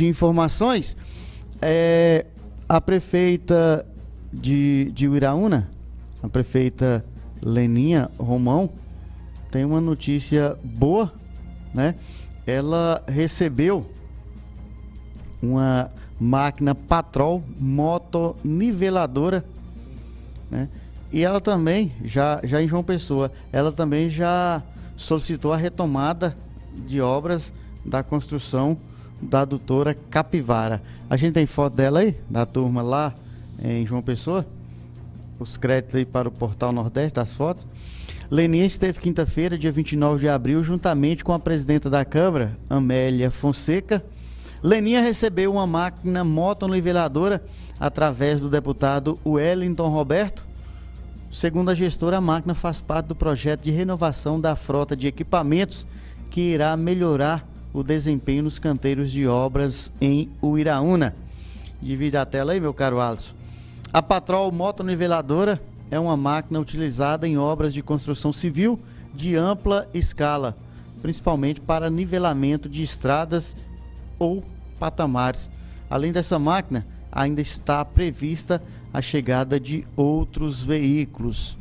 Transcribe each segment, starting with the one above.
de informações. É, a prefeita de, de Uiraúna, a prefeita Leninha Romão, tem uma notícia boa, né? Ela recebeu uma máquina Patrol motoniveladora, né? E ela também, já, já em João Pessoa, ela também já solicitou a retomada de obras da construção da doutora Capivara. A gente tem foto dela aí, da turma lá em João Pessoa. Os créditos aí para o Portal Nordeste das fotos. Leninha esteve quinta-feira, dia 29 de abril, juntamente com a presidenta da Câmara, Amélia Fonseca. Leninha recebeu uma máquina motoniveladora através do deputado Wellington Roberto. Segundo a gestora, a máquina faz parte do projeto de renovação da frota de equipamentos que irá melhorar o desempenho nos canteiros de obras em Uiraúna. Divide a tela aí, meu caro Alisson. A Patrol Motoniveladora é uma máquina utilizada em obras de construção civil de ampla escala, principalmente para nivelamento de estradas ou patamares. Além dessa máquina, ainda está prevista a chegada de outros veículos.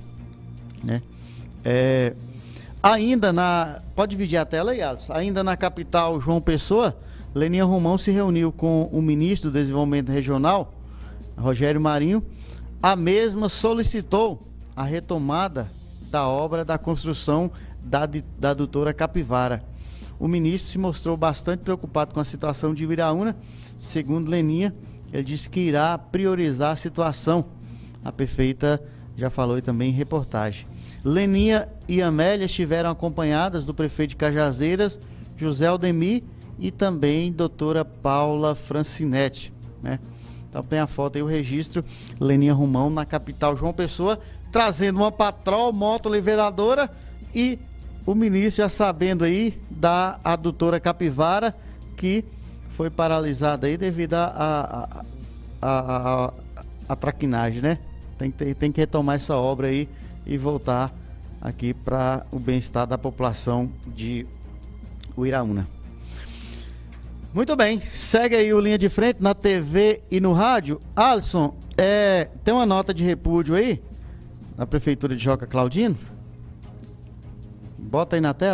Né? É, ainda na. Pode dividir a tela aí, Alisson. Ainda na capital João Pessoa, Leninha Romão se reuniu com o ministro do Desenvolvimento Regional, Rogério Marinho. A mesma solicitou a retomada da obra da construção da, da doutora Capivara. O ministro se mostrou bastante preocupado com a situação de Viraúna. Segundo Leninha, ele disse que irá priorizar a situação. A prefeita já falou e também em reportagem. Leninha e Amélia estiveram acompanhadas do prefeito de Cajazeiras, José Aldemir, e também doutora Paula Francinetti, né? Então tem a foto aí, o registro, Leninha Romão, na capital João Pessoa, trazendo uma patrol, moto liberadora e o ministro já sabendo aí da adutora Capivara, que foi paralisada aí devido a, a, a, a, a traquinagem, né? Tem que, tem que retomar essa obra aí e voltar aqui para o bem-estar da população de Uiraúna. Muito bem, segue aí o Linha de Frente na TV e no rádio. Alisson, é, tem uma nota de repúdio aí na Prefeitura de Joca Claudino? Bota aí na tela.